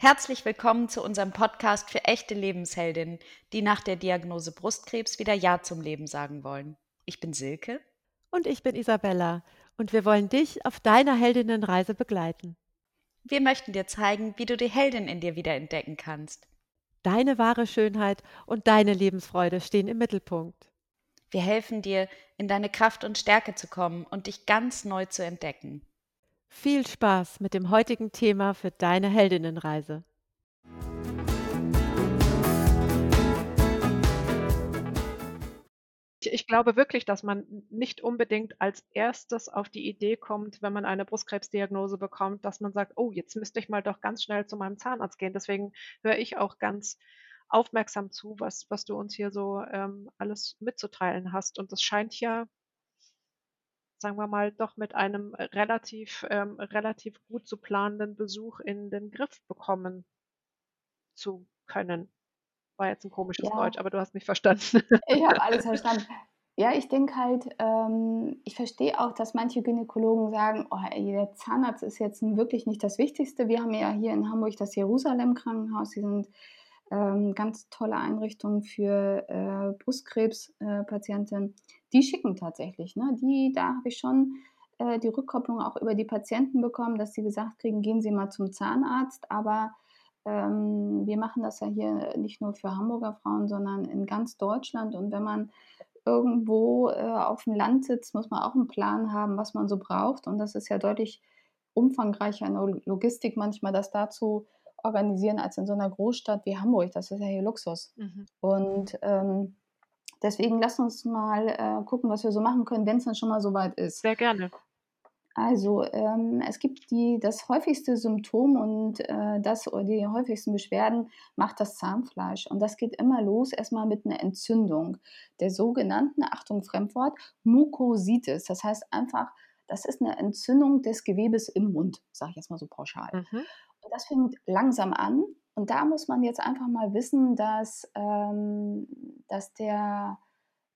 Herzlich willkommen zu unserem Podcast für echte Lebensheldinnen, die nach der Diagnose Brustkrebs wieder Ja zum Leben sagen wollen. Ich bin Silke. Und ich bin Isabella. Und wir wollen dich auf deiner Heldinnenreise begleiten. Wir möchten dir zeigen, wie du die Heldin in dir wieder entdecken kannst. Deine wahre Schönheit und deine Lebensfreude stehen im Mittelpunkt. Wir helfen dir, in deine Kraft und Stärke zu kommen und dich ganz neu zu entdecken. Viel Spaß mit dem heutigen Thema für deine Heldinnenreise. Ich glaube wirklich, dass man nicht unbedingt als erstes auf die Idee kommt, wenn man eine Brustkrebsdiagnose bekommt, dass man sagt, oh, jetzt müsste ich mal doch ganz schnell zu meinem Zahnarzt gehen. Deswegen höre ich auch ganz aufmerksam zu, was, was du uns hier so ähm, alles mitzuteilen hast. Und das scheint ja sagen wir mal, doch mit einem relativ, ähm, relativ gut zu planenden Besuch in den Griff bekommen zu können. War jetzt ein komisches Ja. Deutsch, aber du hast mich verstanden. Ich habe alles verstanden. Ja, ich denke halt, ähm, ich verstehe auch, dass manche Gynäkologen sagen, oh, ey, der Zahnarzt ist jetzt wirklich nicht das Wichtigste. Wir haben ja hier in Hamburg das Jerusalem-Krankenhaus. Die sind ähm, ganz tolle Einrichtungen für äh, Brustkrebspatienten. Die schicken tatsächlich. Ne? Die, da habe ich schon äh, die Rückkopplung auch über die Patienten bekommen, dass sie gesagt kriegen, gehen Sie mal zum Zahnarzt. Aber ähm, wir machen das ja hier nicht nur für Hamburger Frauen, sondern in ganz Deutschland. Und wenn man irgendwo äh, auf dem Land sitzt, muss man auch einen Plan haben, was man so braucht. Und das ist ja deutlich umfangreicher in der Logistik manchmal, das dazu organisieren als in so einer Großstadt wie Hamburg. Das ist ja hier Luxus. Mhm. Und ähm, deswegen lass uns mal äh, gucken, was wir so machen können, wenn es dann schon mal so weit ist. Sehr gerne. Also ähm, es gibt die, das häufigste Symptom und äh, das oder die häufigsten Beschwerden macht das Zahnfleisch. Und das geht immer los erstmal mit einer Entzündung der sogenannten, Achtung Fremdwort, Mukositis. Das heißt einfach, das ist eine Entzündung des Gewebes im Mund, sage ich jetzt mal so pauschal. Mhm. Und das fängt langsam an. Und da muss man jetzt einfach mal wissen, dass, ähm, dass der,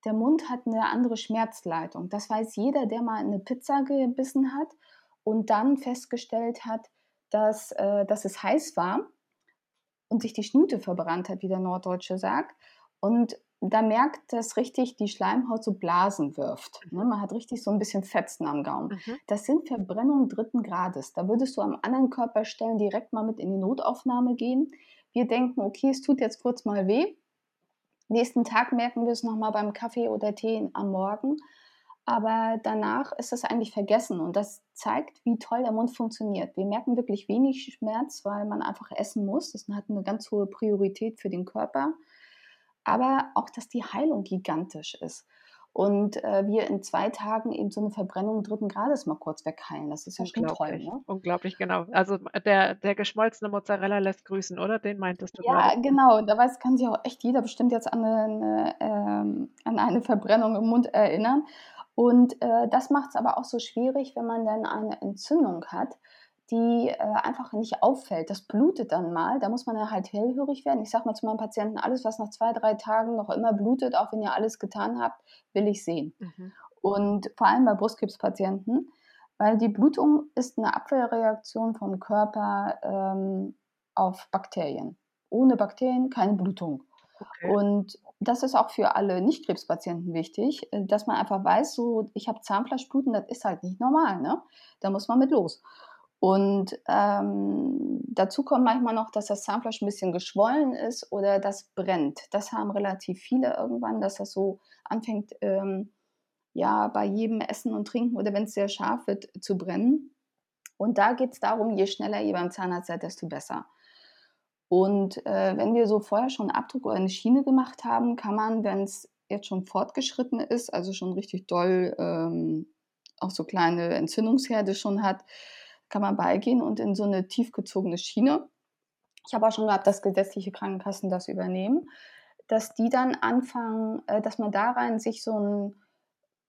der Mund hat eine andere Schmerzleitung. Das weiß jeder, der mal eine Pizza gebissen hat und dann festgestellt hat, dass, äh, dass es heiß war und sich die Schnute verbrannt hat, wie der Norddeutsche sagt. Und da merkt das richtig, die Schleimhaut so Blasen wirft. Ne? Man hat richtig so ein bisschen Fetzen am Gaumen. Mhm. Das sind Verbrennungen dritten Grades. Da würdest du am anderen Körperstellen direkt mal mit in die Notaufnahme gehen. Wir denken, okay, es tut jetzt kurz mal weh. Nächsten Tag merken wir es nochmal beim Kaffee oder Tee am Morgen. Aber danach ist es eigentlich vergessen und das zeigt, wie toll der Mund funktioniert. Wir merken wirklich wenig Schmerz, weil man einfach essen muss. Das hat eine ganz hohe Priorität für den Körper. Aber auch, dass die Heilung gigantisch ist. Und äh, wir in zwei Tagen eben so eine Verbrennung dritten Grades mal kurz wegheilen. Das ist ja schon toll. Unglaublich. Ne? Unglaublich, genau. Also der, der geschmolzene Mozzarella lässt grüßen, oder? Den meintest du Ja, gerade. genau. Da weiß, kann sich auch echt jeder bestimmt jetzt an eine, ähm, an eine Verbrennung im Mund erinnern. Und äh, das macht es aber auch so schwierig, wenn man dann eine Entzündung hat, die äh, einfach nicht auffällt. Das blutet dann mal. Da muss man dann halt hellhörig werden. Ich sage mal zu meinen Patienten, alles, was nach zwei, drei Tagen noch immer blutet, auch wenn ihr alles getan habt, will ich sehen. Mhm. Und vor allem bei Brustkrebspatienten, weil die Blutung ist eine Abwehrreaktion vom Körper ähm, auf Bakterien. Ohne Bakterien keine Blutung. Okay. Und das ist auch für alle Nicht-Krebspatienten wichtig, äh, dass man einfach weiß, so ich habe Zahnfleischbluten, das ist halt nicht normal. Ne? Da muss man mit los. Und ähm, dazu kommt manchmal noch, dass das Zahnfleisch ein bisschen geschwollen ist oder das brennt. Das haben relativ viele irgendwann, dass das so anfängt, ähm, ja, bei jedem Essen und Trinken oder wenn es sehr scharf wird, zu brennen. Und da geht es darum, je schneller ihr beim Zahnarzt seid, desto besser. Und äh, wenn wir so vorher schon einen Abdruck oder eine Schiene gemacht haben, kann man, wenn es jetzt schon fortgeschritten ist, also schon richtig doll ähm, auch so kleine Entzündungsherde schon hat, kann man beigehen und in so eine tiefgezogene Schiene. Ich habe auch schon gehabt, dass gesetzliche Krankenkassen das übernehmen, dass die dann anfangen, äh, dass man da rein sich so ein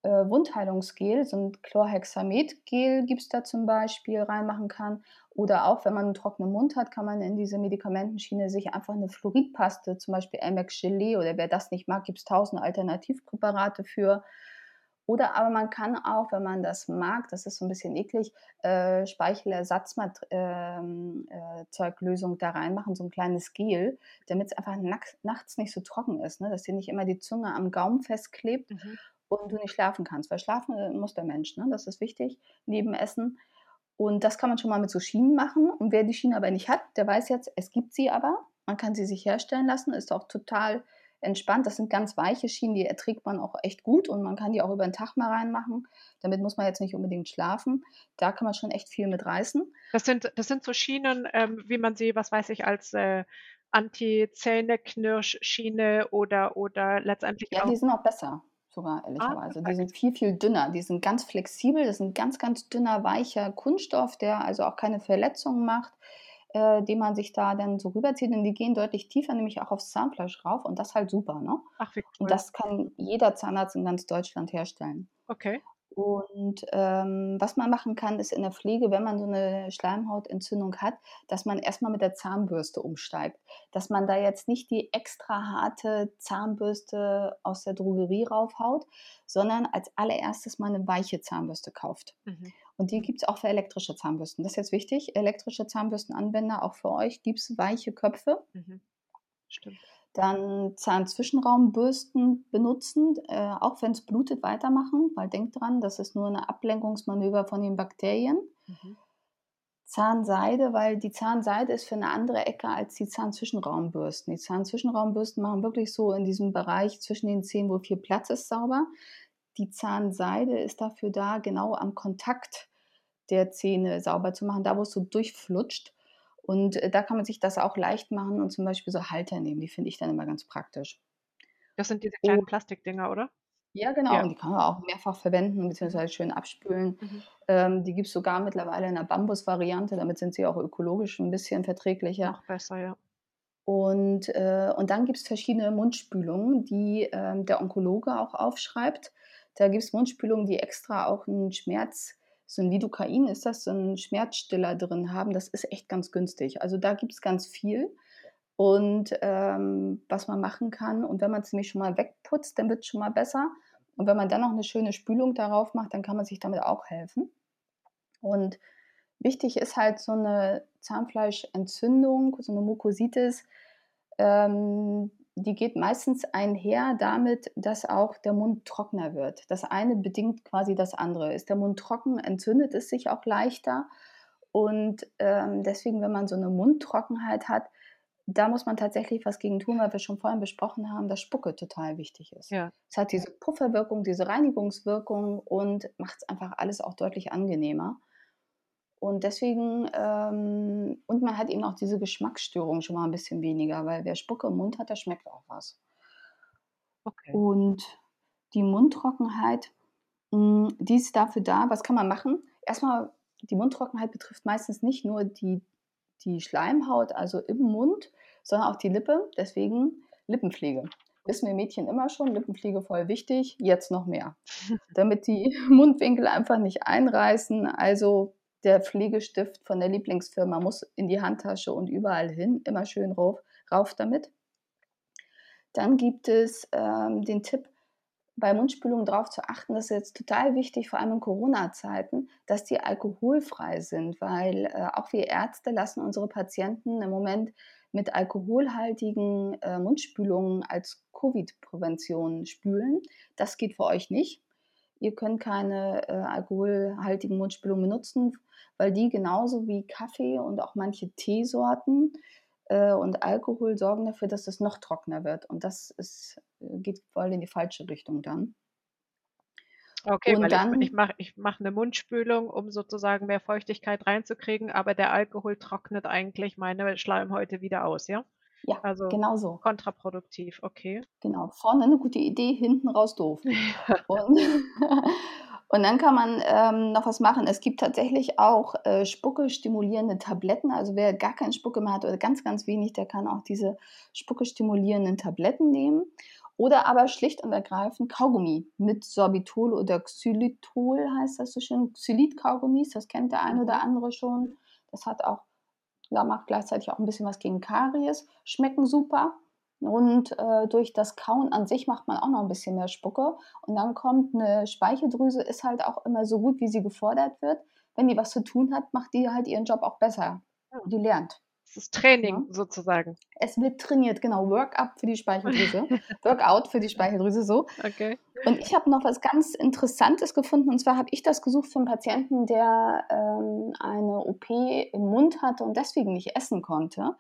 äh, Wundheilungsgel, so ein Chlorhexamet-Gel gibt es da zum Beispiel, reinmachen kann. Oder auch, wenn man einen trockenen Mund hat, kann man in diese Medikamentenschiene sich einfach eine Fluoridpaste, zum Beispiel Amex Gelee oder wer das nicht mag, gibt es tausend Alternativpräparate für. Oder aber man kann auch, wenn man das mag, das ist so ein bisschen eklig, äh, Speichelersatzzeuglösung ähm, äh, da reinmachen, so ein kleines Gel, damit es einfach nachts nicht so trocken ist, ne? dass dir nicht immer die Zunge am Gaumen festklebt mhm. und du nicht schlafen kannst. Weil schlafen äh, muss der Mensch, ne? das ist wichtig, neben Essen. Und das kann man schon mal mit so Schienen machen. Und wer die Schiene aber nicht hat, der weiß jetzt, es gibt sie aber. Man kann sie sich herstellen lassen, ist auch total entspannt. Das sind ganz weiche Schienen, die erträgt man auch echt gut und man kann die auch über den Tag mal reinmachen. Damit muss man jetzt nicht unbedingt schlafen. Da kann man schon echt viel mit reißen. Das sind, das sind so Schienen, ähm, wie man sie, was weiß ich, als äh, Anti-Zähne-Knirsch-Schiene oder, oder letztendlich ja, auch. Die sind auch besser sogar, ehrlicherweise. Ah, die sind viel, viel dünner. Die sind ganz flexibel. Das ist ein ganz, ganz dünner, weicher Kunststoff, der also auch keine Verletzungen macht äh, die man sich da dann so rüberzieht. Und die gehen deutlich tiefer, nämlich auch aufs Zahnfleisch rauf. Und das halt super, ne? Ach, wie cool. Und das kann jeder Zahnarzt in ganz Deutschland herstellen. Okay. Und ähm, was man machen kann, ist in der Pflege, wenn man so eine Schleimhautentzündung hat, dass man erstmal mit der Zahnbürste umsteigt. Dass man da jetzt nicht die extra harte Zahnbürste aus der Drogerie raufhaut, sondern als allererstes mal eine weiche Zahnbürste kauft. Mhm. Und die gibt es auch für elektrische Zahnbürsten. Das ist jetzt wichtig. Elektrische Zahnbürstenanwender, auch für euch, gibt es weiche Köpfe. Mhm. Stimmt. Dann Zahnzwischenraumbürsten benutzen, äh, auch wenn es blutet, weitermachen, weil denkt dran, das ist nur ein Ablenkungsmanöver von den Bakterien. Mhm. Zahnseide, weil die Zahnseide ist für eine andere Ecke als die Zahnzwischenraumbürsten. Die Zahnzwischenraumbürsten machen wirklich so in diesem Bereich zwischen den Zähnen, wo viel Platz ist, sauber. Die Zahnseide ist dafür da, genau am Kontakt der Zähne sauber zu machen, da wo es so durchflutscht. Und äh, da kann man sich das auch leicht machen und zum Beispiel so Halter nehmen. Die finde ich dann immer ganz praktisch. Das sind diese kleinen oh. Plastikdinger, oder? Ja, genau. Ja. Und die kann man auch mehrfach verwenden, beziehungsweise schön abspülen. Mhm. Ähm, die gibt es sogar mittlerweile in der Bambus-Variante. Damit sind sie auch ökologisch ein bisschen verträglicher. Noch besser, ja. Und, äh, und dann gibt es verschiedene Mundspülungen, die äh, der Onkologe auch aufschreibt. Da gibt es Mundspülungen, die extra auch einen Schmerz, so ein Lidocain ist das, so einen Schmerzstiller drin haben. Das ist echt ganz günstig. Also da gibt es ganz viel. Und ähm, was man machen kann, und wenn man es nämlich schon mal wegputzt, dann wird es schon mal besser. Und wenn man dann noch eine schöne Spülung darauf macht, dann kann man sich damit auch helfen. Und wichtig ist halt so eine Zahnfleischentzündung, so eine Mukositis. Ähm, die geht meistens einher damit, dass auch der Mund trockener wird. Das eine bedingt quasi das andere. Ist der Mund trocken, entzündet es sich auch leichter. Und ähm, deswegen, wenn man so eine Mundtrockenheit hat, da muss man tatsächlich was gegen tun, weil wir schon vorhin besprochen haben, dass Spucke total wichtig ist. Ja. Es hat diese Pufferwirkung, diese Reinigungswirkung und macht es einfach alles auch deutlich angenehmer. Und deswegen, ähm, und man hat eben auch diese Geschmacksstörung schon mal ein bisschen weniger, weil wer Spucke im Mund hat, der schmeckt auch was. Okay. Und die Mundtrockenheit, mh, hm, die ist dafür da, was kann man machen? Erstmal, die Mundtrockenheit betrifft meistens nicht nur die, die Schleimhaut, also im Mund, sondern auch die Lippe. Deswegen Lippenpflege. Wissen wir Mädchen immer schon, Lippenpflege voll wichtig, jetzt noch mehr. Damit die Mundwinkel einfach nicht einreißen. Also der Pflegestift von der Lieblingsfirma muss in die Handtasche und überall hin, immer schön rauf, rauf damit. Dann gibt es ähm, den Tipp, bei Mundspülungen darauf zu achten, das ist jetzt total wichtig, vor allem in Corona-Zeiten, dass die alkoholfrei sind, weil äh, auch wir Ärzte lassen unsere Patienten im Moment mit alkoholhaltigen äh, Mundspülungen als Covid-Prävention spülen. Das geht für euch nicht. Ihr könnt keine äh, alkoholhaltigen Mundspülungen benutzen, weil die genauso wie Kaffee und auch manche Teesorten äh, und Alkohol sorgen dafür, dass es noch trockener wird. Und das ist, äh, geht voll in die falsche Richtung dann. Okay, und weil dann, ich, ich mache ich mach eine Mundspülung, um sozusagen mehr Feuchtigkeit reinzukriegen, aber der Alkohol trocknet eigentlich meine Schleimhäute wieder aus, ja? Ja, also genau so. Kontraproduktiv, okay. Genau, vorne eine gute Idee, hinten raus doof. und, und, dann kann man ähm, noch was machen. Es gibt tatsächlich auch äh, Spucke stimulierende Tabletten. Also wer gar keinen Spucke mehr hat oder ganz, ganz wenig, der kann auch diese Spucke stimulierenden Tabletten nehmen. Oder aber schlicht und ergreifend Kaugummi mit Sorbitol oder Xylitol heißt das so schön. Xylit-Kaugummis, das kennt der eine oder mhm. andere schon. Das hat auch ja, macht gleichzeitig auch ein bisschen was gegen Karies, schmecken super Und äh, durch das Kauen an sich macht man auch noch ein bisschen mehr Spucke. Und dann kommt eine Speicheldrüse, ist halt auch immer so gut, wie sie gefordert wird. Wenn die was zu tun hat, macht die halt ihren Job auch besser. Die lernt. Das ist Training ja. sozusagen. Es wird trainiert, genau. Work-up für die Speicheldrüse. Workout für die Speicheldrüse, so. Okay. Und ich habe noch was ganz Interessantes gefunden. Und zwar habe ich das gesucht für einen Patienten, der ähm, eine OP im Mund hatte und deswegen nicht essen konnte.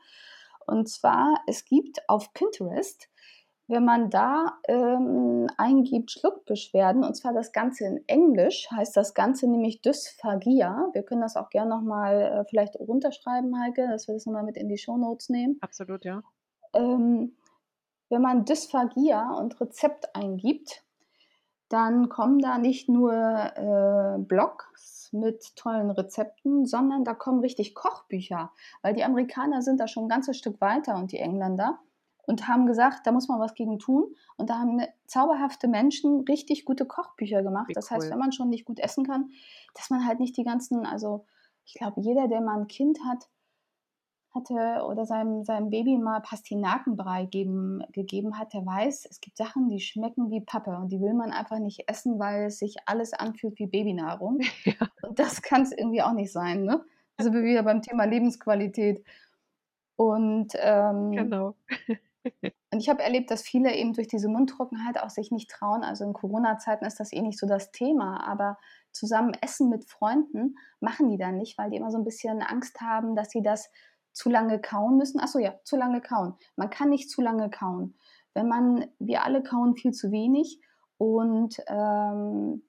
Und zwar, es gibt auf Pinterest wenn man da ähm, eingibt Schluckbeschwerden, und zwar das Ganze in Englisch, heißt das Ganze nämlich Dysphagia. Wir können das auch gerne nochmal äh, vielleicht runterschreiben, Heike, dass wir das nochmal mit in die Shownotes nehmen. Absolut, ja. Ähm, wenn man Dysphagia und Rezept eingibt, dann kommen da nicht nur äh, Blogs mit tollen Rezepten, sondern da kommen richtig Kochbücher, weil die Amerikaner sind da schon ein ganzes Stück weiter und die Engländer und haben gesagt, da muss man was gegen tun. Und da haben zauberhafte Menschen richtig gute Kochbücher gemacht. Wie das cool. heißt, wenn man schon nicht gut essen kann, dass man halt nicht die ganzen, also ich glaube, jeder, der mal ein Kind hat, hatte oder seinem, seinem Baby mal Pastinakenbrei geben, gegeben hat, der weiß, es gibt Sachen, die schmecken wie Pappe und die will man einfach nicht essen, weil es sich alles anfühlt wie Babynahrung. Ja. Und das kann es irgendwie auch nicht sein, ne? Also wir wieder beim Thema Lebensqualität. Und ähm, genau. Und ich habe erlebt, dass viele eben durch diese Mundtrockenheit auch sich nicht trauen. Also in Corona-Zeiten ist das eh nicht so das Thema, aber zusammen essen mit Freunden machen die dann nicht, weil die immer so ein bisschen Angst haben, dass sie das zu lange kauen müssen. Achso, ja, zu lange kauen. Man kann nicht zu lange kauen. Wenn man, wir alle kauen viel zu wenig und ähm,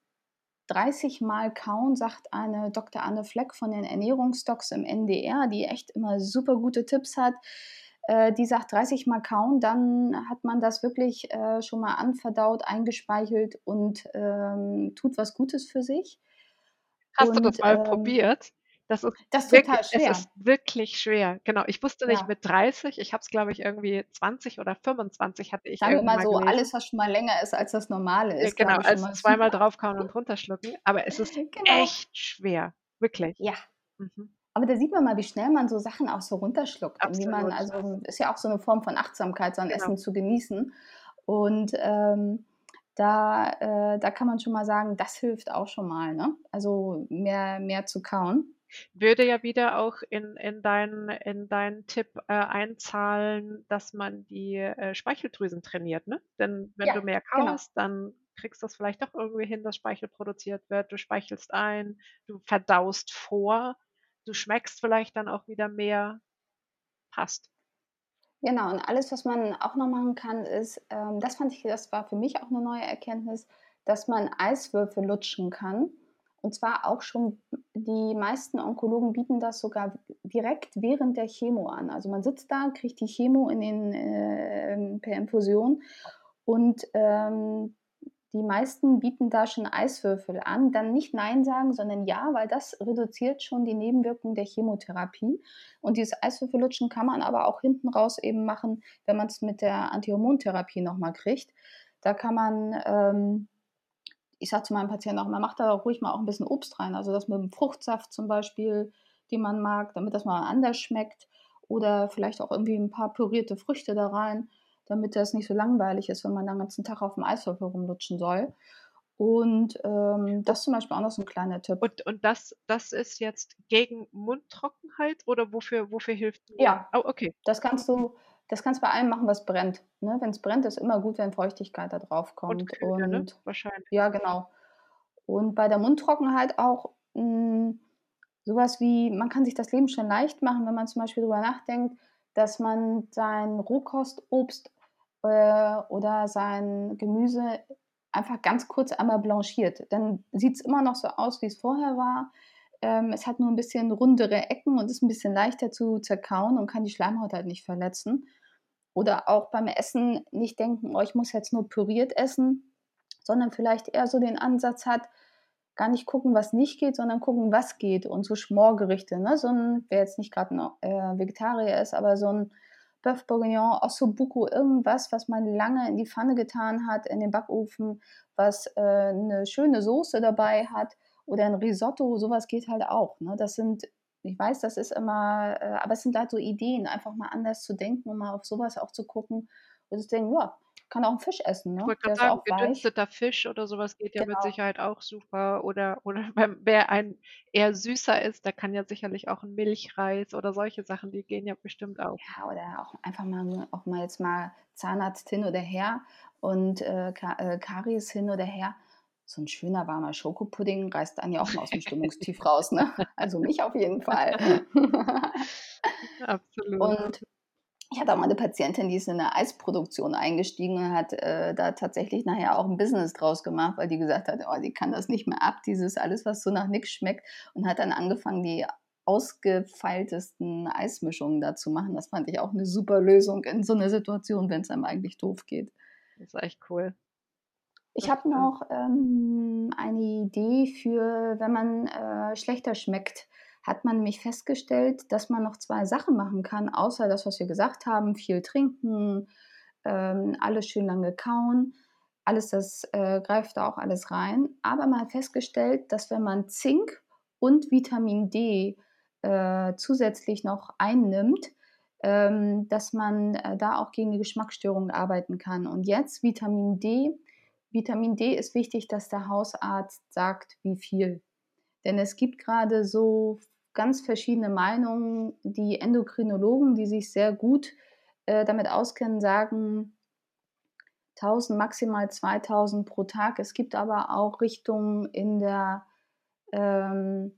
30 Mal kauen, sagt eine Dr. Anne Fleck von den Ernährungsdocs im NDR, die echt immer super gute Tipps hat äh, die sagt 30 Mal kauen, dann hat man das wirklich äh, schon mal anverdaut, eingespeichelt und ähm, tut was Gutes für sich. Hast und, du das mal ähm, probiert? Das ist, das ist wirklich, total schwer. Es ist wirklich schwer. Genau. Ich wusste nicht ja. mit 30, ich habe es, glaube ich, irgendwie 20 oder 25 hatte ich. Sagen wir mal so, gelesen. alles, was schon mal länger ist, als das Normale ist. Ja, genau, also zweimal draufkauen und runterschlucken. Aber es ist genau. echt schwer. Wirklich. Ja. Mhm. Aber da sieht man mal, wie schnell man so Sachen auch so runterschluckt. Absolut. Und wie man, also ist ja auch so eine Form von Achtsamkeit, so ein genau. Essen zu genießen. Und ähm, da, äh, da kann man schon mal sagen, das hilft auch schon mal, ne? Also mehr, mehr zu kauen. Würde ja wieder auch in, in, deinen, in deinen Tipp äh, einzahlen, dass man die äh, Speicheldrüsen trainiert, ne? Denn wenn ja, du mehr kaust, genau. dann kriegst du es vielleicht doch irgendwie hin, dass Speichel produziert wird. Du speichelst ein, du verdaust vor du schmeckst vielleicht dann auch wieder mehr, passt. Genau, und alles, was man auch noch machen kann, ist, ähm, das fand ich, das war für mich auch eine neue Erkenntnis, dass man Eiswürfel lutschen kann. Und zwar auch schon, die meisten Onkologen bieten das sogar direkt während der Chemo an. Also man sitzt da, kriegt die Chemo in den, äh, per Infusion und ähm, die meisten bieten da schon Eiswürfel an. Dann nicht Nein sagen, sondern Ja, weil das reduziert schon die Nebenwirkungen der Chemotherapie. Und dieses Eiswürfellutschen kann man aber auch hinten raus eben machen, wenn man es mit der Antihormontherapie nochmal kriegt. Da kann man, ähm, ich sage zu meinem Patienten auch, man macht da ruhig mal auch ein bisschen Obst rein. Also das mit dem Fruchtsaft zum Beispiel, den man mag, damit das mal anders schmeckt. Oder vielleicht auch irgendwie ein paar pürierte Früchte da rein damit das nicht so langweilig ist, wenn man den ganzen Tag auf dem Eiswürfel rumlutschen soll. Und ähm, das zum Beispiel auch noch so ein kleiner Tipp. Und, und das, das ist jetzt gegen Mundtrockenheit oder wofür, wofür hilft? Ja, oh, okay. Das kannst du, das kannst bei allem machen, was brennt. Ne? Wenn es brennt, ist immer gut, wenn Feuchtigkeit da drauf kommt. Und, Kühle, ne? und ne? wahrscheinlich. Ja, genau. Und bei der Mundtrockenheit auch mh, hm, sowas wie, man kann sich das Leben schon leicht machen, wenn man zum Beispiel darüber nachdenkt, dass man sein Rohkostobst äh, oder sein Gemüse einfach ganz kurz einmal blanchiert. Dann sieht es immer noch so aus, wie es vorher war. Ähm, es hat nur ein bisschen rundere Ecken und ist ein bisschen leichter zu zerkauen und kann die Schleimhaut halt nicht verletzen. Oder auch beim Essen nicht denken, oh, ich muss jetzt nur püriert essen, sondern vielleicht eher so den Ansatz hat, gar nicht gucken, was nicht geht, sondern gucken, was geht. Und so Schmorgerichte, ne? so ein, wer jetzt nicht gerade äh, Vegetarier ist, aber so ein Bœuf Bourguignon, Ossobuco, irgendwas, was man lange in die Pfanne getan hat, in den Backofen, was äh, eine schöne Soße dabei hat oder ein Risotto, sowas geht halt auch. Ne? Das sind, ich weiß, das ist immer, äh, aber es sind halt so Ideen, einfach mal anders zu denken und mal auf sowas auch zu gucken Und ich denke, ja, kann auch ein Fisch essen, Ich ne? wollte Der grad ist sagen, gedünsteter Fisch oder so was geht ja mit Genau. Sicherheit auch super oder oder beim wer ein eher süßer ist, der kann ja sicherlich auch 'n Milchreis oder solche Sachen, die gehen ja bestimmt auch. Ja, oder auch einfach mal auch mal jetzt mal Zahnarzt hin oder her und, äh, äh, Karies hin oder her. So 'n schöner warmer Schokopudding reißt einen ja auch mal aus'm Stimmungstief raus, ne? Also mich auf jeden Fall. Absolut. Und ich hatte auch mal 'ne Patientin, die ist in 'ne Eisproduktion eingestiegen und hat, äh, da tatsächlich nachher auch 'n Business draus gemacht, weil die gesagt hat, oh, die kann das nicht mehr ab, dieses alles, was so nach nix schmeckt und hat dann angefangen, die ausgefeiltesten Eismischungen da zu machen. Das fand ich auch 'ne super Lösung in so 'ner Situation, wenn's einem eigentlich doof geht. Das ist echt cool. Ich habe noch, ähm, eine Idee für, wenn man, äh, schlechter schmeckt, hat man nämlich festgestellt, dass man noch 2 Sachen machen kann, außer das, was wir gesagt haben, viel trinken, ähm, alles schön lange kauen. Alles das, äh, greift da auch alles rein. Aber man hat festgestellt, dass wenn man Zink und Vitamin D, äh, zusätzlich noch einnimmt, ähm, dass man, äh, da auch gegen die Geschmacksstörungen arbeiten kann. Und jetzt Vitamin D Vitamin D ist wichtig, dass der Hausarzt sagt, wie viel. Denn es gibt grade so ganz verschiedene Meinungen. Die Endokrinologen, die sich sehr gut, äh, damit auskennen, sagen 1.000, maximal 2.000 pro Tag. Es gibt aber auch Richtungen in der, ähm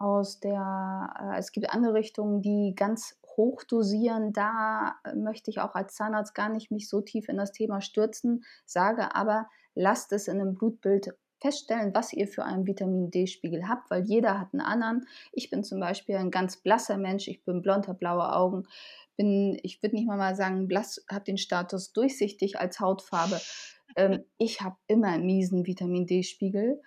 aus der äh, es gibt andere Richtungen, die ganz hoch dosieren. Da möchte ich auch als Zahnarzt gar nicht mich so tief in das Thema stürzen, sage aber: „Lasst es in 'nem Blutbild feststellen, was ihr für einen Vitamin-D-Spiegel habt“, weil jeder hat 'n anderen. Ich bin zum Beispiel ein ganz blasser Mensch. Ich bin blond, habe blaue Augen, bin ich würde nicht mal mal sagen blass, habe den Status durchsichtig als Hautfarbe. Ähm, ich habe immer 'n miesen Vitamin-D-Spiegel.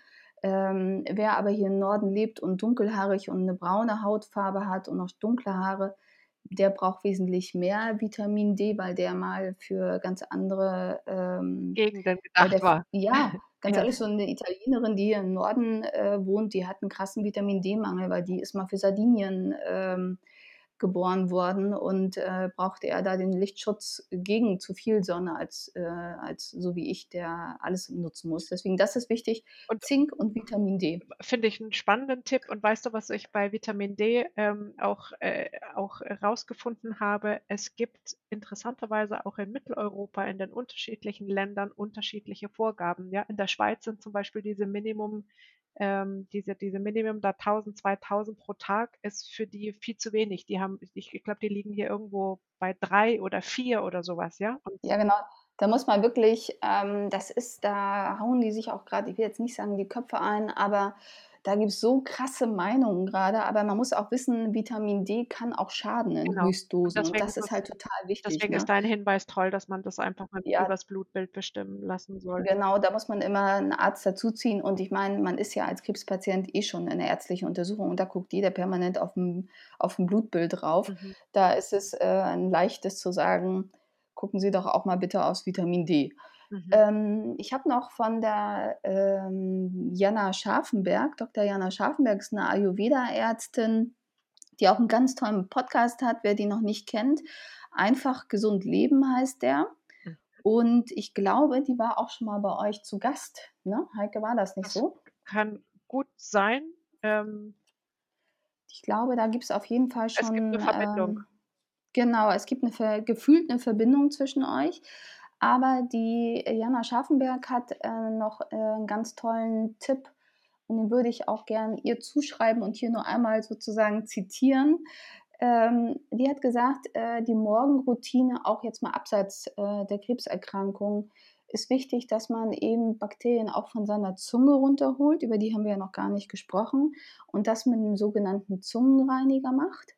Ähm, wer aber hier im Norden lebt und dunkelhaarig und 'ne braune Hautfarbe hat und noch dunkle Haare, der braucht wesentlich mehr Vitamin D, weil der mal für ganz andere, ähm Gegenden weil der gedacht war. ja, ganz Ja. ehrlich, so 'ne Italienerin, die hier im Norden, äh, wohnt, die hat 'n krassen Vitamin-D-Mangel, weil die ist mal für Sardinien, ähm, geboren worden und, äh, brauchte eher da den Lichtschutz gegen zu viel Sonne als äh, als so wie ich, der alles nutzen muss. Deswegen, das ist wichtig, Und Zink und Vitamin D. Finde ich 'n spannenden Tipp. Und weißt du, was ich bei Vitamin D, ähm, auch äh, auch rausgefunden habe? Es gibt interessanterweise auch in Mitteleuropa in den unterschiedlichen Ländern unterschiedliche Vorgaben, ja? In der Schweiz sind zum Beispiel diese Minimum ähm, diese diese Minimum da 1.000, 2.000 pro Tag ist für die viel zu wenig. Die haben ich glaube, die liegen hier irgendwo bei 3 oder 4 oder so was, ja? Und Ja, genau. Da muss man wirklich ähm, das ist da hauen die sich auch grad ich will jetzt nicht sagen, die Köpfe ein, aber da gibt's so krasse Meinungen grade. Aber man muss auch wissen, Vitamin D kann auch schaden in Genau. Höchstdosen und das ist ist es halt total wichtig, deswegen ne? ist dein Hinweis toll, dass man das einfach mal Ja. übers Blutbild bestimmen lassen soll. Genau, da muss man immer 'n Arzt dazuziehen. Und ich meine, man ist ja als Krebspatient eh schon in 'ner ärztlichen Untersuchung und da guckt jeder permanent auf'm auf'm Blutbild drauf. Mhm. Da ist es, äh, 'n Leichtes zu sagen: „Gucken Sie doch auch mal bitte aufs Vitamin D.“ Mhm. Ähm, ich habe noch von der, ähm, Jana Scharfenberg Dr. Jana Scharfenberg ist 'ne Ayurveda-Ärztin, die auch 'n ganz tollen Podcast hat, wer die noch nicht kennt. „Einfach gesund leben“ heißt der. Mhm. Und ich glaube, die war auch schon mal bei euch zu Gast, ne? Heike, war das nicht Das so? kann gut sein. Ähm Ich glaube, da gibt's auf jeden Fall Es gibt 'ne schon, Verbindung. ähm genau, es gibt 'ne Ver gefühlt 'ne Verbindung zwischen euch. Aber die Jana Scharfenberg hat, äh, noch, äh, 'n ganz tollen Tipp und den würde ich auch gern ihr zuschreiben und hier nur einmal sozusagen zitieren. Ähm, die hat gesagt, äh, die Morgenroutine, auch jetzt mal abseits, äh, der Krebserkrankung, ist wichtig, dass man eben Bakterien auch von seiner Zunge runterholt. Über die haben wir ja noch gar nicht gesprochen. Und das mit 'nem sogenannten Zungenreiniger macht.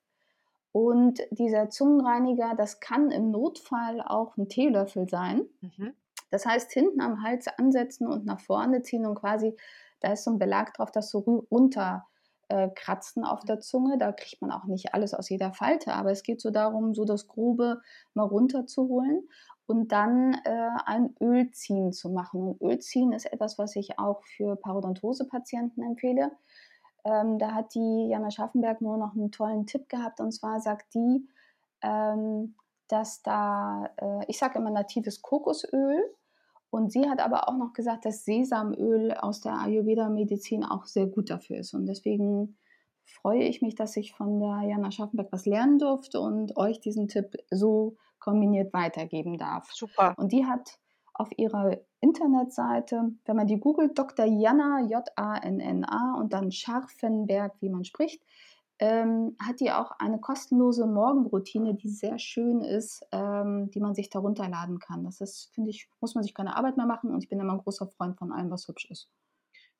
Und dieser Zungenreiniger, das kann im Notfall auch 'n Teelöffel sein. Mhm. Das heißt, hinten am Hals ansetzen und nach vorne ziehen und quasi da ist so 'n Belag drauf, das so runter äh, kratzen auf der Zunge. Da kriegt man auch nicht alles aus jeder Falte, aber es geht so darum, so das Grobe mal runterzuholen und dann, äh, ein Ölziehen zu machen. Und Ölziehen ist etwas, was ich auch für Parodontose-Patienten empfehle. Ähm, da hat die Jana Scharfenberg nur noch 'n tollen Tipp gehabt und zwar sagt die, ähm, dass da, äh, ich sage immer natives Kokosöl und sie hat aber auch noch gesagt, dass Sesamöl aus der Ayurveda-Medizin auch sehr gut dafür ist. Und deswegen freue ich mich, dass ich von der Jana Schaffenberg was lernen durfte und euch diesen Tipp so kombiniert weitergeben darf. Super. Und die hat auf ihrer Internetseite, wenn man die googelt, Dr. Jana, J-A-N-N-A und dann Scharfenberg, wie man spricht, ähm, hat die auch eine kostenlose Morgenroutine, die sehr schön ist, ähm, die man sich da runterladen kann. Das ist, finde ich, muss man sich keine Arbeit mehr machen und ich bin immer ein großer Freund von allem, was hübsch ist.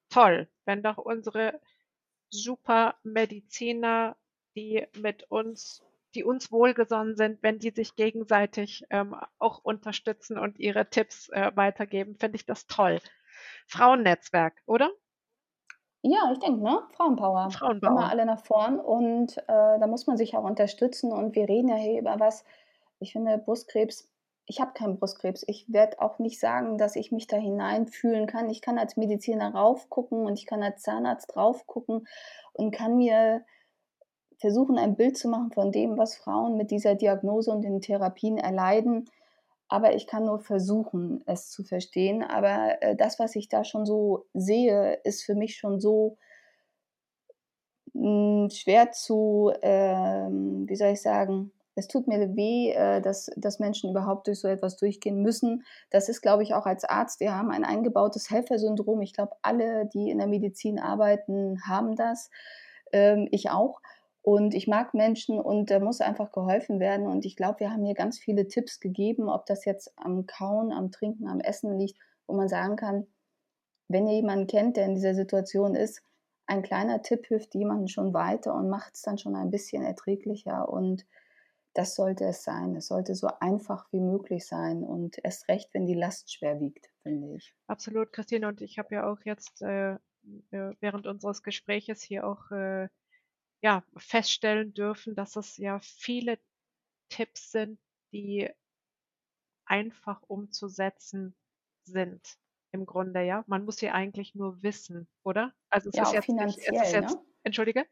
Toll, wenn doch unsere super Mediziner, die mit uns, die uns wohlgesonnen sind, wenn die sich gegenseitig ähm, auch unterstützen und ihre Tipps äh, weitergeben, finde ich das toll. Frauennetzwerk, oder? Ja, ich denke, ne? Frauenpower. Frauenpower. Immer alle nach vorn und äh, da muss man sich auch unterstützen und wir reden ja hier über was. Ich finde, Brustkrebs, ich habe keinen Brustkrebs. Ich werde auch nicht sagen, dass ich mich da hineinfühlen kann. Ich kann als Mediziner raufgucken und ich kann als Zahnarzt draufgucken und kann mir versuchen, ein Bild zu machen von dem, was Frauen mit dieser Diagnose und den Therapien erleiden aber ich kann nur versuchen, es zu verstehen. Aber äh, das, was ich da schon so sehe, ist für mich schon so hm, schwer zu, äh, wie soll ich sagen, es tut mir weh, äh, dass, dass Menschen überhaupt durch so etwas durchgehen müssen. Das ist, glaube ich, auch als Arzt, wir haben ein eingebautes Helfersyndrom. Ich glaube, alle, die in der Medizin arbeiten, haben das. Ähm, ich auch. Und ich mag Menschen und da muss einfach geholfen werden. Und ich glaube, wir haben hier ganz viele Tipps gegeben, ob das jetzt am Kauen, am Trinken, am Essen liegt, wo man sagen kann, wenn ihr jemanden kennt, der in dieser Situation ist, ein kleiner Tipp hilft jemandem schon weiter und macht es dann schon ein bisschen erträglicher. Und das sollte es sein. Es sollte so einfach wie möglich sein und erst recht, wenn die Last schwer wiegt, finde ich. Absolut, Christine. Und ich habe ja auch jetzt äh, äh während unseres Gespräches hier auch äh, ja, feststellen dürfen, dass es ja viele Tipps sind, die einfach umzusetzen sind. Im Grunde, ja. Man muss sie eigentlich nur wissen, oder? Also es ja, ist, jetzt finanziell, nicht, es ist jetzt, ne? entschuldige?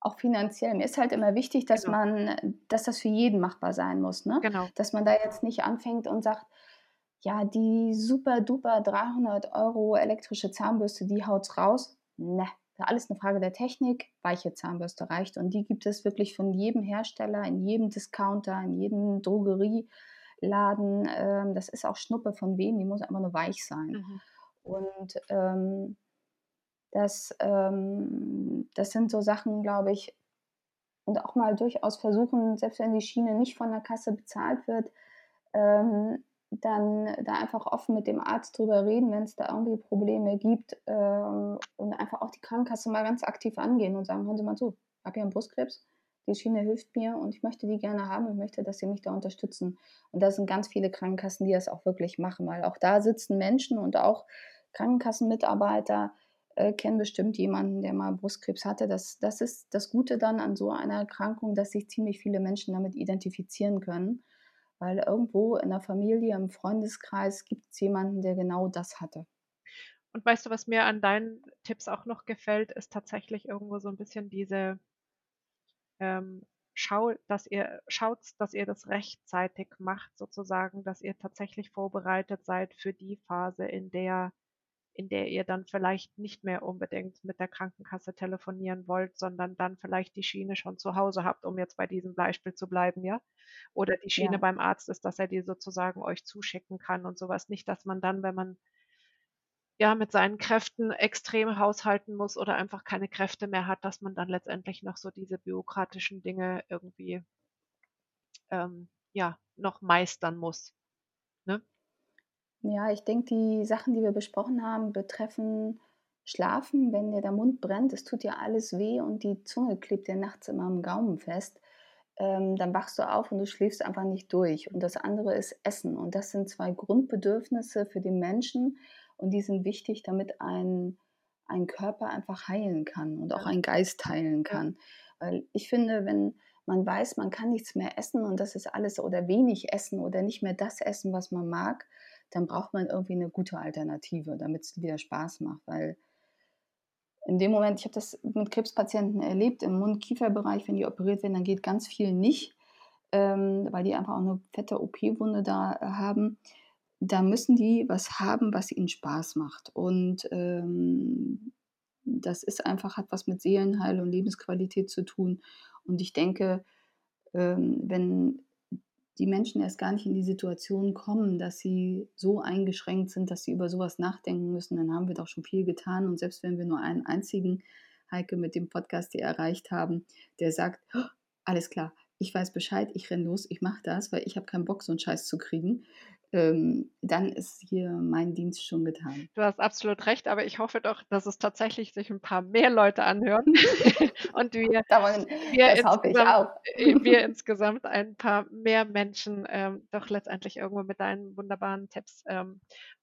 Auch finanziell. Mir ist halt immer wichtig, dass genau. man, dass das für jeden machbar sein muss, ne? Genau. Dass man da jetzt nicht anfängt und sagt, ja, die super duper 300 Euro elektrische Zahnbürste, die haut's raus. Ne, alles eine Frage der Technik. Weiche Zahnbürste reicht und die gibt es wirklich von jedem Hersteller, in jedem Discounter, in jedem Drogerieladen. Ähm, das ist auch Schnuppe von wem, die muss einfach nur weich sein. Mhm. Und ähm, das, ähm, das sind so Sachen, glaube ich, und auch mal durchaus versuchen, selbst wenn die Schiene nicht von der Kasse bezahlt wird, ähm, dann da einfach offen mit dem Arzt drüber reden, wenn es da irgendwie Probleme gibt ähm, und einfach auch die Krankenkasse mal ganz aktiv angehen und sagen, hören Sie mal zu, ich habe hier einen Brustkrebs, die Schiene hilft mir und ich möchte die gerne haben und möchte, dass Sie mich da unterstützen. Und da sind ganz viele Krankenkassen, die das auch wirklich machen, weil auch da sitzen Menschen und auch Krankenkassenmitarbeiter äh, kennen bestimmt jemanden, der mal Brustkrebs hatte. Das, das ist das Gute dann an so einer Erkrankung, dass sich ziemlich viele Menschen damit identifizieren können weil irgendwo in der Familie, im Freundeskreis gibt es jemanden, der genau das hatte. Und weißt du, was mir an deinen Tipps auch noch gefällt, ist tatsächlich irgendwo so ein bisschen diese ähm, Schau, dass ihr schaut, dass ihr das rechtzeitig macht, sozusagen, dass ihr tatsächlich vorbereitet seid für die Phase, in der in der ihr dann vielleicht nicht mehr unbedingt mit der Krankenkasse telefonieren wollt, sondern dann vielleicht die Schiene schon zu Hause habt, um jetzt bei diesem Beispiel zu bleiben, ja? Oder die Schiene ja. beim Arzt ist, dass er die sozusagen euch zuschicken kann und sowas. Nicht, dass man dann, wenn man ja mit seinen Kräften extrem haushalten muss oder einfach keine Kräfte mehr hat, dass man dann letztendlich noch so diese bürokratischen Dinge irgendwie ähm, ja noch meistern muss. Ne? Ja, ich denke, die Sachen, die wir besprochen haben, betreffen Schlafen, wenn dir der Mund brennt, es tut dir alles weh und die Zunge klebt dir nachts immer am Gaumen fest, ähm, dann wachst du auf und du schläfst einfach nicht durch. Und das andere ist Essen. Und das sind zwei Grundbedürfnisse für den Menschen und die sind wichtig, damit ein, ein Körper einfach heilen kann und auch ein Geist heilen kann. Weil ich finde, wenn man weiß, man kann nichts mehr essen und das ist alles oder wenig essen oder nicht mehr das essen, was man mag, dann braucht man irgendwie eine gute Alternative, damit es wieder Spaß macht. Weil in dem Moment, ich habe das mit Krebspatienten erlebt, im Mund-Kiefer-Bereich, wenn die operiert werden, dann geht ganz viel nicht. ähm, weil die einfach auch eine fette OP-Wunde da äh, haben, da müssen die was haben, was ihnen Spaß macht. Und ähm, das ist einfach, hat was mit Seelenheil und Lebensqualität zu tun. Und ich denke, ähm, wenn die Menschen erst gar nicht in die Situation kommen, dass sie so eingeschränkt sind, dass sie über sowas nachdenken müssen, dann haben wir doch schon viel getan. Und selbst wenn wir nur einen einzigen Heike mit dem Podcast hier erreicht haben, der sagt, oh, alles klar, ich weiß Bescheid, ich renne los, ich mache das, weil ich habe keinen Bock, so einen Scheiß zu kriegen, ähm, dann ist hier mein Dienst schon getan. Du hast absolut recht, aber ich hoffe doch, dass es tatsächlich sich ein paar mehr Leute anhören und wir, Davon, wir, insgesamt, äh, wir, insgesamt, ein paar mehr Menschen ähm, doch letztendlich irgendwo mit deinen wunderbaren Tipps ähm,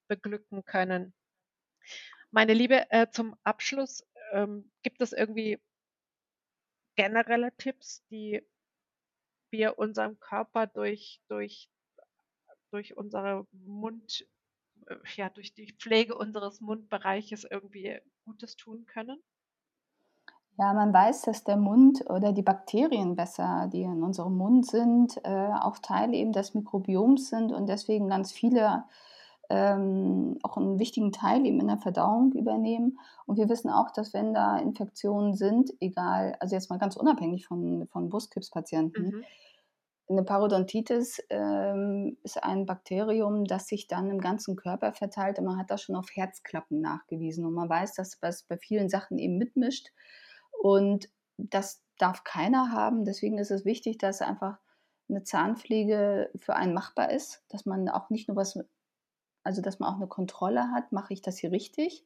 beglücken können. Meine Liebe, äh, zum Abschluss ähm, gibt es irgendwie generelle Tipps, die wir unserem Körper durch, durch durch unsere Mund, äh, ja, durch die Pflege unseres Mundbereiches irgendwie Gutes tun können? Ja, man weiß, dass der Mund oder die Bakterien besser, die in unserem Mund sind, äh, auch Teil eben des Mikrobioms sind und deswegen ganz viele ähm, auch einen wichtigen Teil eben in der Verdauung übernehmen. Und wir wissen auch, dass wenn da Infektionen sind, egal, also jetzt mal ganz unabhängig von, von Brustkrebspatienten, mhm. Eine Parodontitis ähm, ist ein Bakterium, das sich dann im ganzen Körper verteilt und man hat das schon auf Herzklappen nachgewiesen. Und man weiß, dass das bei vielen Sachen eben mitmischt und das darf keiner haben. Deswegen ist es wichtig, dass einfach eine Zahnpflege für einen machbar ist, dass man auch nicht nur was, also dass man auch eine Kontrolle hat, mache ich das hier richtig?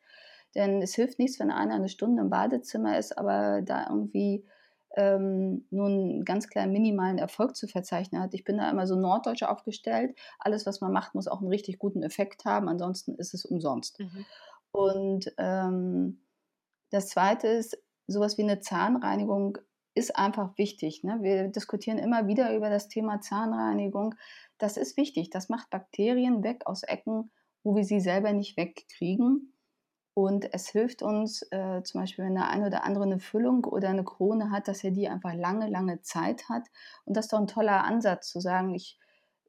Denn es hilft nichts, wenn einer eine Stunde im Badezimmer ist, aber da irgendwie ähm, nur einen ganz kleinen minimalen Erfolg zu verzeichnen hat. Ich bin da immer so norddeutsch aufgestellt. Alles, was man macht, muss auch einen richtig guten Effekt haben, ansonsten ist es umsonst. Mhm. Und ähm, das Zweite ist, sowas wie eine Zahnreinigung ist einfach wichtig. Ne? Wir diskutieren immer wieder über das Thema Zahnreinigung. Das ist wichtig. Das macht Bakterien weg aus Ecken, wo wir sie selber nicht wegkriegen. Und es hilft uns äh, zum Beispiel, wenn der eine oder andere eine Füllung oder eine Krone hat, dass er die einfach lange, lange Zeit hat. Und das ist doch ein toller Ansatz zu sagen, ich,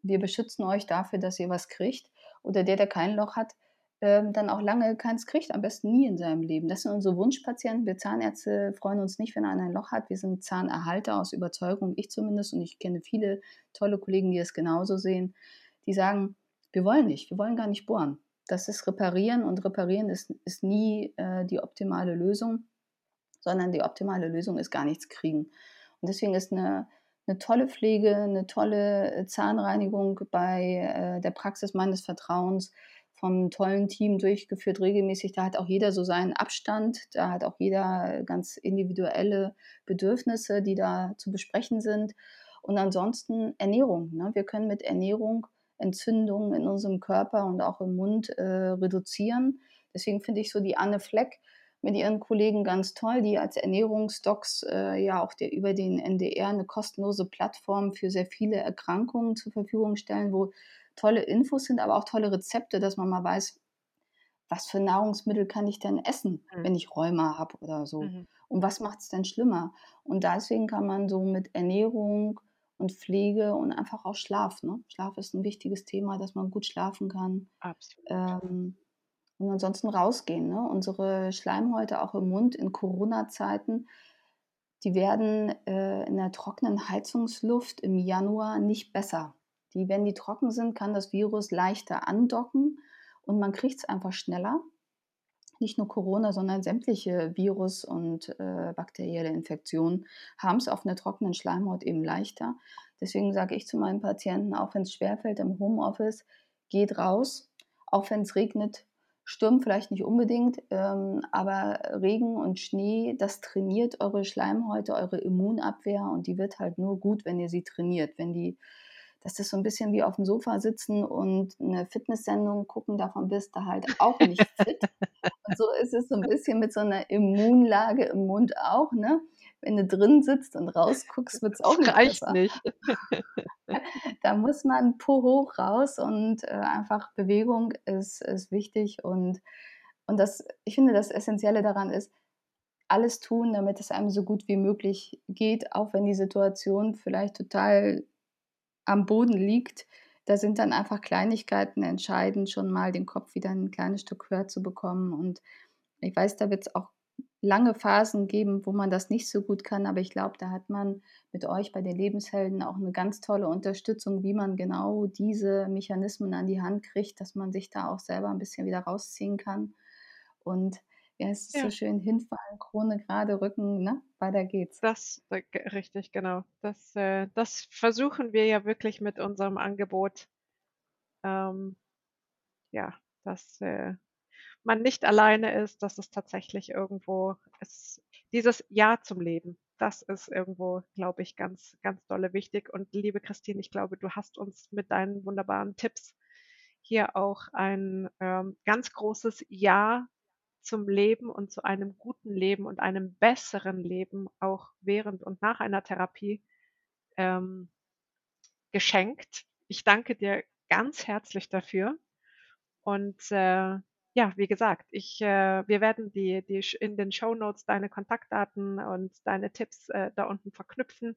wir beschützen euch dafür, dass ihr was kriegt. Oder der, der kein Loch hat, äh, dann auch lange keins kriegt, am besten nie in seinem Leben. Das sind unsere Wunschpatienten. Wir Zahnärzte freuen uns nicht, wenn einer ein Loch hat. Wir sind Zahnerhalter aus Überzeugung, ich zumindest. Und ich kenne viele tolle Kollegen, die es genauso sehen. Die sagen, wir wollen nicht, wir wollen gar nicht bohren das ist Reparieren und Reparieren ist, ist nie äh, die optimale Lösung, sondern die optimale Lösung ist gar nichts kriegen. Und deswegen ist eine, eine tolle Pflege, eine tolle Zahnreinigung bei äh, der Praxis meines Vertrauens vom tollen Team durchgeführt regelmäßig. Da hat auch jeder so seinen Abstand, da hat auch jeder ganz individuelle Bedürfnisse, die da zu besprechen sind. Und ansonsten Ernährung. Ne? Wir können mit Ernährung Entzündungen in unserem Körper und auch im Mund äh, reduzieren. Deswegen finde ich so die Anne Fleck mit ihren Kollegen ganz toll, die als Ernährungsdocs äh, ja auch der, über den NDR eine kostenlose Plattform für sehr viele Erkrankungen zur Verfügung stellen, wo tolle Infos sind, aber auch tolle Rezepte, dass man mal weiß, was für Nahrungsmittel kann ich denn essen, mhm. wenn ich Rheuma habe oder so. Mhm. Und was macht es denn schlimmer? Und deswegen kann man so mit Ernährung, und Pflege und einfach auch Schlaf. Ne? Schlaf ist ein wichtiges Thema, dass man gut schlafen kann. Absolut. Ähm, und ansonsten rausgehen. Ne? Unsere Schleimhäute auch im Mund in Corona-Zeiten, die werden äh, in der trockenen Heizungsluft im Januar nicht besser. Die, wenn die trocken sind, kann das Virus leichter andocken und man kriegt es einfach schneller nicht nur Corona, sondern sämtliche Virus- und äh, bakterielle Infektionen haben es auf einer trockenen Schleimhaut eben leichter. Deswegen sage ich zu meinen Patienten, auch wenn es schwerfällt im Homeoffice, geht raus, auch wenn es regnet, Sturm vielleicht nicht unbedingt, ähm, aber Regen und Schnee, das trainiert eure Schleimhäute, eure Immunabwehr und die wird halt nur gut, wenn ihr sie trainiert. Wenn die das ist so ein bisschen wie auf dem Sofa sitzen und eine Fitnesssendung gucken, davon bist du halt auch nicht fit. und so ist es so ein bisschen mit so einer Immunlage im Mund auch, ne? Wenn du drin sitzt und rausguckst, wird es auch nicht reicht besser. nicht. da muss man po hoch raus und äh, einfach Bewegung ist, ist wichtig und, und das, ich finde, das Essentielle daran ist, alles tun, damit es einem so gut wie möglich geht, auch wenn die Situation vielleicht total am Boden liegt, da sind dann einfach Kleinigkeiten entscheidend, schon mal den Kopf wieder ein kleines Stück höher zu bekommen. Und ich weiß, da wird es auch lange Phasen geben, wo man das nicht so gut kann, aber ich glaube, da hat man mit euch bei den Lebenshelden auch eine ganz tolle Unterstützung, wie man genau diese Mechanismen an die Hand kriegt, dass man sich da auch selber ein bisschen wieder rausziehen kann. Und ja, es ist Ja. so schön hinfallen, Krone gerade, Rücken, ne? Weiter geht's. Das äh, richtig, genau. Das, äh, das versuchen wir ja wirklich mit unserem Angebot. Ähm, ja, dass äh, man nicht alleine ist, dass es tatsächlich irgendwo ist. Dieses Ja zum Leben, das ist irgendwo, glaube ich, ganz, ganz dolle wichtig. Und liebe Christine, ich glaube, du hast uns mit deinen wunderbaren Tipps hier auch ein ähm, ganz großes Ja zum Leben und zu einem guten Leben und einem besseren Leben auch während und nach einer Therapie ähm, geschenkt. Ich danke dir ganz herzlich dafür. Und äh, ja, wie gesagt, ich, äh, wir werden die, die in den Show Notes deine Kontaktdaten und deine Tipps äh, da unten verknüpfen.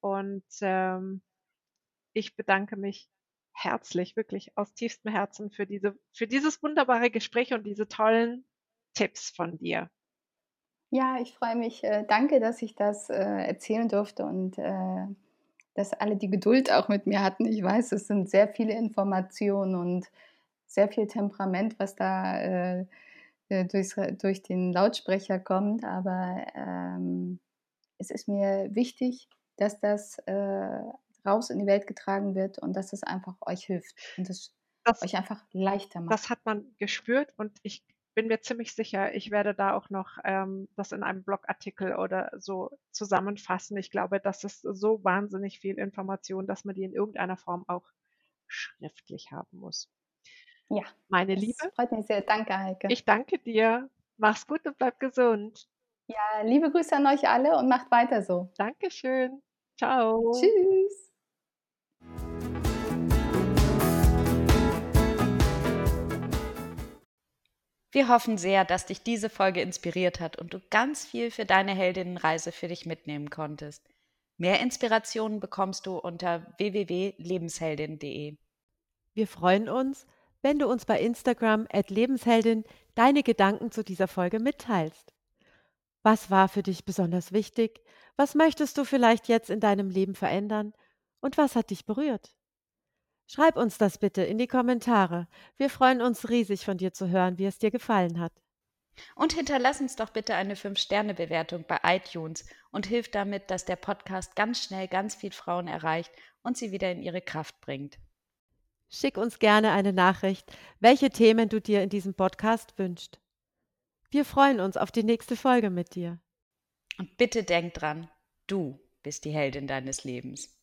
Und ähm, ich bedanke mich herzlich, wirklich aus tiefstem Herzen für diese, für dieses wunderbare Gespräch und diese tollen Tipps von dir. Ja, ich freue mich. Äh, danke, dass ich das äh, erzählen durfte und äh, dass alle die Geduld auch mit mir hatten. Ich weiß, es sind sehr viele Informationen und sehr viel Temperament, was da äh, durchs, durch den Lautsprecher kommt. Aber ähm, es ist mir wichtig, dass das äh, raus in die Welt getragen wird und dass es einfach euch hilft und es Das, euch einfach leichter macht. das hat man gespürt und ich bin mir ziemlich sicher, ich werde da auch noch ähm, das in einem Blogartikel oder so zusammenfassen. Ich glaube, das ist so wahnsinnig viel Information, dass man die in irgendeiner Form auch schriftlich haben muss. ja, Meine das Liebe, freut mich sehr. Danke, Heike. ich danke dir. Mach's gut und bleib gesund. ja, liebe Grüße an euch alle und macht weiter so. Dankeschön. Ciao. Tschüss. Wir hoffen sehr, dass dich diese Folge inspiriert hat und du ganz viel für deine Heldinnenreise für dich mitnehmen konntest. Mehr Inspirationen bekommst du unter www.lebensheldin.de. Wir freuen uns, wenn du uns bei Instagram Lebensheldin deine Gedanken zu dieser Folge mitteilst. Was war für dich besonders wichtig? Was möchtest du vielleicht jetzt in deinem Leben verändern? Und was hat dich berührt? Schreib uns das bitte in die Kommentare. Wir freuen uns riesig von dir zu hören, wie es dir gefallen hat. Und hinterlass uns doch bitte eine 5-Sterne-Bewertung bei iTunes und hilf damit, dass der Podcast ganz schnell ganz viel Frauen erreicht und sie wieder in ihre Kraft bringt. Schick uns gerne eine Nachricht, welche Themen du dir in diesem Podcast wünschst. Wir freuen uns auf die nächste Folge mit dir. Und bitte denk dran, du bist die Heldin deines Lebens.